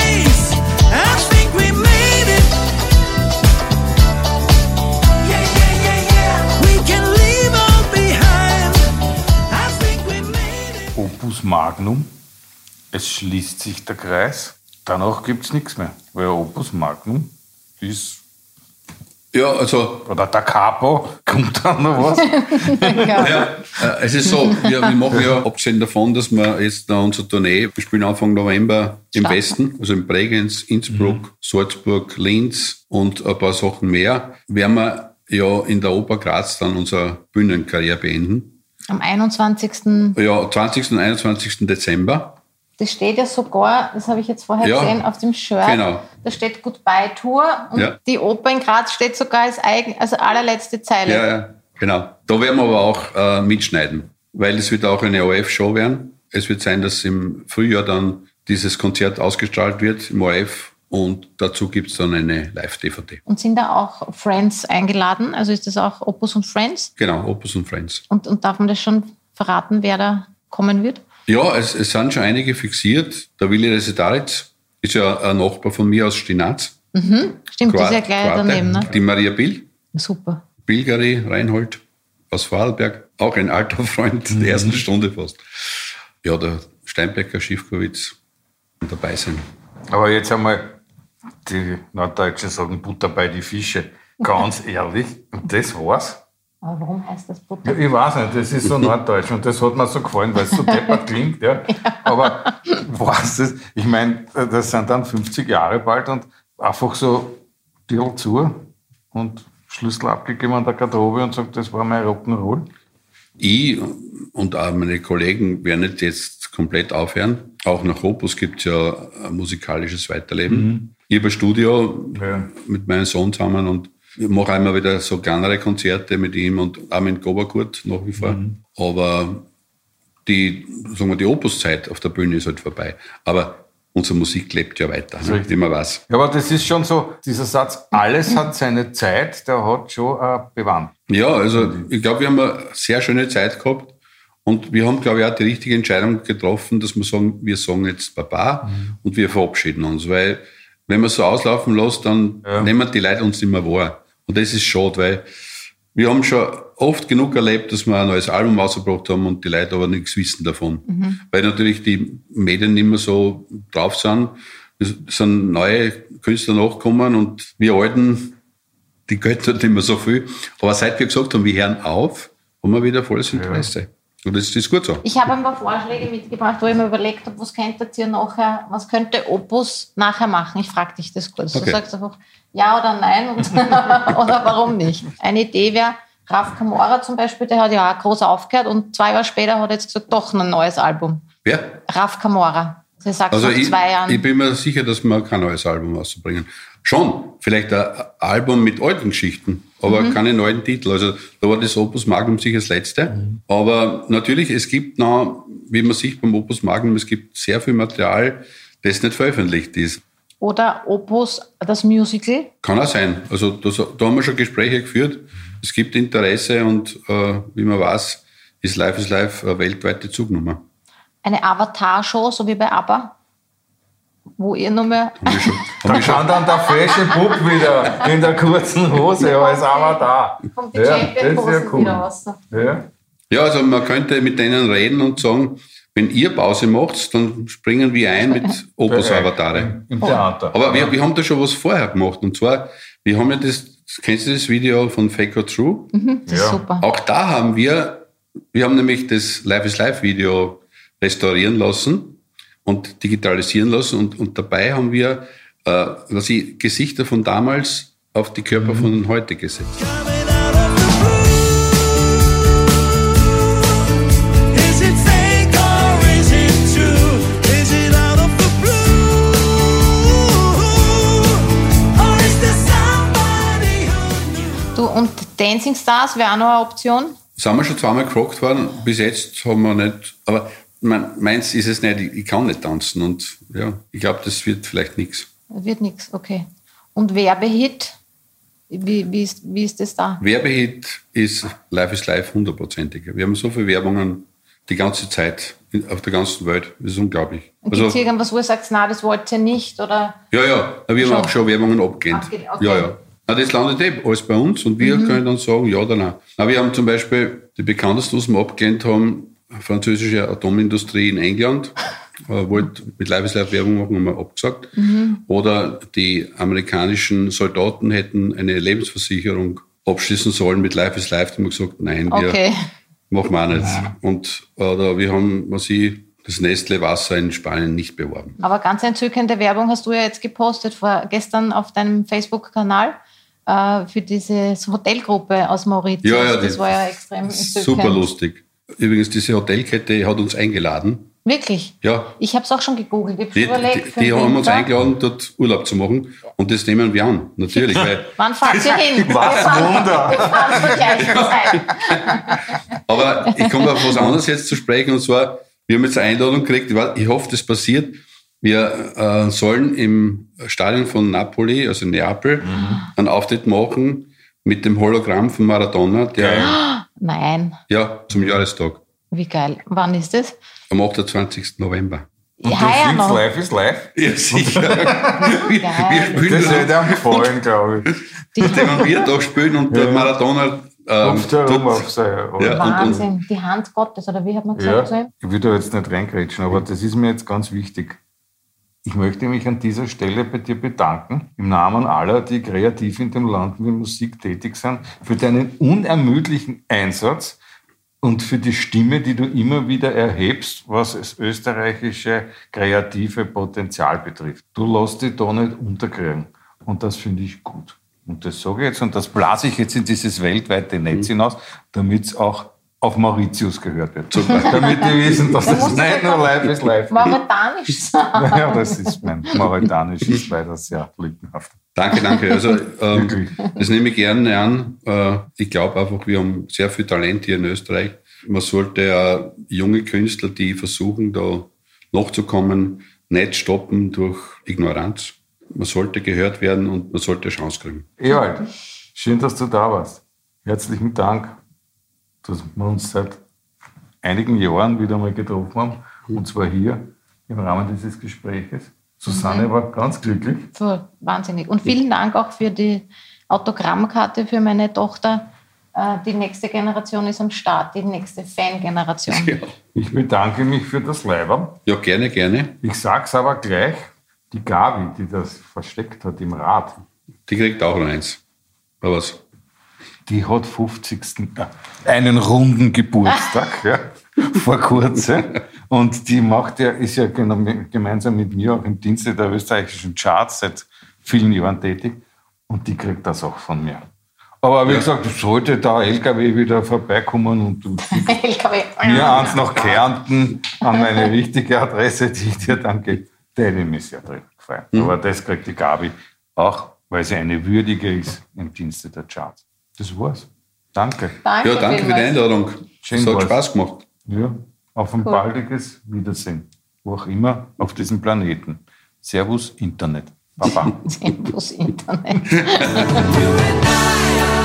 Magnum, es schließt sich der Kreis. Danach gibt es nichts mehr, weil Opus Magnum ist
Ja, also
Oder der Capo, kommt da noch was?
Ja, äh, es ist so, wir, wir machen ja, abgesehen davon, dass wir jetzt unsere Tournee, wir spielen Anfang November im
Starten.
Westen, also in Bregenz, Innsbruck, Salzburg, Linz und ein paar Sachen mehr, werden wir ja in der Oper Graz dann unsere Bühnenkarriere beenden.
Am 21.
Ja, 20. und 21. Dezember.
Das steht ja sogar, das habe ich jetzt vorher
Ja,
gesehen, auf dem Shirt.
genau.
Da steht Goodbye Tour und
Ja.
die Oper in Graz steht sogar als eigen, also allerletzte Zeile.
Ja, ja, genau. Da werden wir aber auch äh, mitschneiden, weil es wird auch eine ORF-Show werden. Es wird sein, dass im Frühjahr dann dieses Konzert ausgestrahlt wird im ORF und dazu gibt's dann eine Live-DVD.
Und sind da auch Friends eingeladen? Also ist das auch Opus und Friends?
Genau, Opus und Friends.
Und, und darf man das schon verraten, wer da kommen wird?
Ja, es, es sind schon einige fixiert. Der Willi Resetaritz ist ja ein Nachbar von mir aus Stinaz.
Stimmt, das ist ja
Kroat-
gleich
Kroate.
daneben, ne?
Die Maria Bill,
Super.
Bilgeri, Reinhold aus Vorarlberg, auch ein alter Freund
Mhm.
der ersten Stunde fast. Ja, der Steinbecker, Schiffkowitz dabei sein.
Aber jetzt einmal, die Norddeutschen sagen Butter bei die Fische. Ganz ehrlich, und das war's?
Aber warum heißt das
Ja,
Butter?
ich weiß nicht, das ist so norddeutsch und das hat mir so gefallen, weil es so deppert klingt. Ja. Aber was das? Ich meine, das sind dann 50 Jahre bald und einfach so Tür zu und Schlüssel abgegeben an der Garderobe und sagt, das war mein Rock'n'Roll.
Ich und auch meine Kollegen werden nicht jetzt komplett aufhören. Auch nach Opus gibt es ja ein musikalisches Weiterleben. Ich habe ein Studio
Ja.
mit meinem Sohn zusammen und mache immer wieder so kleinere Konzerte mit ihm und auch mit Goberkurt nach wie vor. Aber die, sagen wir, die Opus-Zeit auf der Bühne ist halt vorbei. Aber unsere Musik lebt ja weiter, ne? man weiß.
Ja, aber das ist schon so, dieser Satz, alles hat seine Zeit, der hat schon äh, bewandt.
Ja, also ich glaube, wir haben eine sehr schöne Zeit gehabt und wir haben, glaube ich, auch die richtige Entscheidung getroffen, dass wir sagen, wir sagen jetzt Baba und wir verabschieden uns, weil wenn man so auslaufen lässt, dann
Ja.
nehmen die Leute uns nicht mehr wahr. Und das ist schade, weil wir haben schon oft genug erlebt, dass wir ein neues Album rausgebracht haben und die Leute aber nichts wissen davon. Weil natürlich die Medien nicht mehr so drauf sind. Es sind neue Künstler nachgekommen und wir Alten, die gelten nicht mehr so viel. Aber seit wir gesagt haben, wir hören auf, haben wir wieder volles Interesse. Und das ist gut so.
Ich habe ein paar Vorschläge mitgebracht, wo ich mir überlegt habe, was könntet ihr nachher, was könnte Opus nachher machen? Ich frage dich das kurz.
Okay.
Du sagst einfach ja oder nein und, oder warum nicht. Eine Idee wäre, Raf Kamora zum Beispiel, der hat ja auch groß aufgehört und zwei Jahre später hat er jetzt gesagt, doch ein neues Album.
Wer?
Raf Kamora. Sie sagt
Also ich,
zwei Jahren.
ich bin mir sicher, dass wir kein neues Album rauszubringen. Schon, vielleicht ein Album mit alten Geschichten, aber
Mhm.
keine neuen Titel. Also da war das Opus Magnum sicher das letzte. Aber natürlich, es gibt noch, wie man sieht beim Opus Magnum, es gibt sehr viel Material, das nicht veröffentlicht ist.
oder Opus, das Musical.
Kann auch sein. Also das, da haben wir schon Gespräche geführt. Es gibt Interesse und äh, wie man weiß, ist Life is Life eine weltweite Zugnummer.
Eine Avatar-Show, so wie bei ABBA. Wo ihr mehr
wir schon, haben
Da kann dann der fesche Bub wieder in der kurzen Hose, aber ist aber da.
kommt die
Ja, das ist ja cool.
wieder raus.
Ja.
Ja, also man könnte mit denen reden und sagen, wenn ihr Pause macht, dann springen wir ein mit Opus-Avatare.
Im Theater.
Aber wir, wir haben da schon was vorher gemacht. Und zwar, wir haben ja das, kennst du das Video von Fake or True?
Das ist
Ja.
super.
Auch da haben wir, wir haben nämlich das Life is Life Video restaurieren lassen und digitalisieren lassen und, und dabei haben wir äh, was ich, Gesichter von damals auf die Körper von heute gesetzt.
Und Dancing Stars wäre auch noch eine Option.
Sind wir schon zweimal gefragt worden, bis jetzt haben wir nicht, aber mein, meins ist es nicht, ich, kann nicht tanzen und ja, ich glaube, das wird vielleicht nichts.
Wird nichts, okay. Und Werbehit, wie, wie, ist, wie ist das da?
Werbehit ist Life is Life hundertprozentig. Wir haben so viele Werbungen die ganze Zeit auf der ganzen Welt, das ist unglaublich.
Gibt
Also,
es irgendwas, wo ihr sagt, na, das wollt ihr nicht? Oder
ja, ja, wir haben
Schon.
auch schon Werbungen abgelehnt.
Abge- okay.
Ja, ja. Na, das landet eh alles bei uns und wir können dann sagen, ja oder nein. Na, wir haben zum Beispiel die bekannteste, was wir abgelehnt haben, französische Atomindustrie in England. äh, wollte mit Live is Live Werbung machen, haben wir abgesagt. Oder die amerikanischen Soldaten hätten eine Lebensversicherung abschließen sollen mit Live is Live. Da haben wir gesagt, nein, wir
Okay.
machen wir auch nicht. Und oder wir haben, was ich, das Nestle Wasser in Spanien nicht beworben.
Aber ganz entzückende Werbung hast du ja jetzt gepostet vor, gestern auf deinem Facebook-Kanal äh, für diese Hotelgruppe aus Mauritius.
Ja, ja,
das
das
war ja extrem entzückend.
Super lustig. Übrigens, diese Hotelkette hat uns eingeladen.
Wirklich?
Ja,
Ich habe es auch schon gegoogelt. Ich
die,
überlegt,
die, die haben uns eingeladen, dort Urlaub zu machen. Und das nehmen wir an, natürlich. weil,
Wann fahrt ihr hin?
Was
Wir fahren-
Wunder.
Aber ich komme auf was anderes jetzt zu sprechen. Und zwar, wir haben jetzt eine Einladung gekriegt. Ich hoffe, das passiert. Wir äh, sollen im Stadion von Napoli, also in Neapel,
Mhm.
einen Auftritt machen mit dem Hologramm von Maradona, der
Nein,
ja zum Jahrestag
wie geil. Wann ist das?
am 28. November.
Und
ja,
du
ja,
singst. Live is Live?
Ja, sicher. wir, wir spielen
Das hätte ihm gefallen, glaube ich.
Die,
wenn wir da spielen und der
Ja.
Maradona ähm, tut-
auf sein.
Ja.
oder?
und-
Wahnsinn. Die Hand Gottes, oder wie hat man gesagt zu
Ja,
ihm?
ich will da jetzt nicht reingrätschen, aber das ist mir jetzt ganz wichtig. Ich möchte mich an dieser Stelle bei dir bedanken, im Namen aller, die kreativ in dem Land mit Musik tätig sind, für deinen unermüdlichen Einsatz und für die Stimme, die du immer wieder erhebst, was das österreichische kreative Potenzial betrifft. Du lässt dich da nicht unterkriegen. Und das finde ich gut. Und das sage ich jetzt und das blase ich jetzt in dieses weltweite Netz hinaus, damit es auch auf Mauritius gehört wird. Damit die wissen, dass
Da
das nicht nur live ist, live.
Mauretanisch sagen.
Ja, das ist mein Mauretanisch, ist leider sehr lückenhaft.
Danke, danke. Also ähm, das nehme ich gerne an. Äh, ich glaube einfach, wir haben sehr viel Talent hier in Österreich. Man sollte ja junge Künstler, die versuchen, da nachzukommen, nicht stoppen durch Ignoranz. Man sollte gehört werden und man sollte eine Chance kriegen.
Ewald, schön, dass du da warst. Herzlichen Dank, dass wir uns seit einigen Jahren wieder mal getroffen haben. Und zwar hier im Rahmen dieses Gespräches. Susanne war ganz glücklich.
So, wahnsinnig. Und vielen Dank auch für die Autogrammkarte für meine Tochter. Äh, Die nächste Generation ist am Start, die nächste Fangeneration.
Ich bedanke mich für das Leiber.
Ja, gerne, gerne.
Ich sag's aber gleich, die Gabi, die das versteckt hat im Rad,
Die kriegt auch noch eins. Aber was?
Die hat 50. äh, einen runden Geburtstag, ja, vor kurzem. Und die macht ja, ist ja geno- gemeinsam mit mir auch im Dienste der österreichischen Charts seit vielen Jahren tätig. Und die kriegt das auch von mir. Aber wie gesagt, sollte da LKW wieder vorbeikommen und du mir eins nach Kärnten an meine richtige Adresse, die ich dir dann gebe, hätte ich mich sehr drin gefreut. Aber das kriegt die Gabi auch, weil sie eine würdige ist im Dienste der Charts. Das war's. Danke.
Danke,
Ja, danke für die. Einladung.
Schön
Es hat
war's.
Spaß gemacht.
Ja, auf ein
Cool.
baldiges Wiedersehen. Wo auch immer auf diesem Planeten. Servus Internet. Baba.
Servus Internet.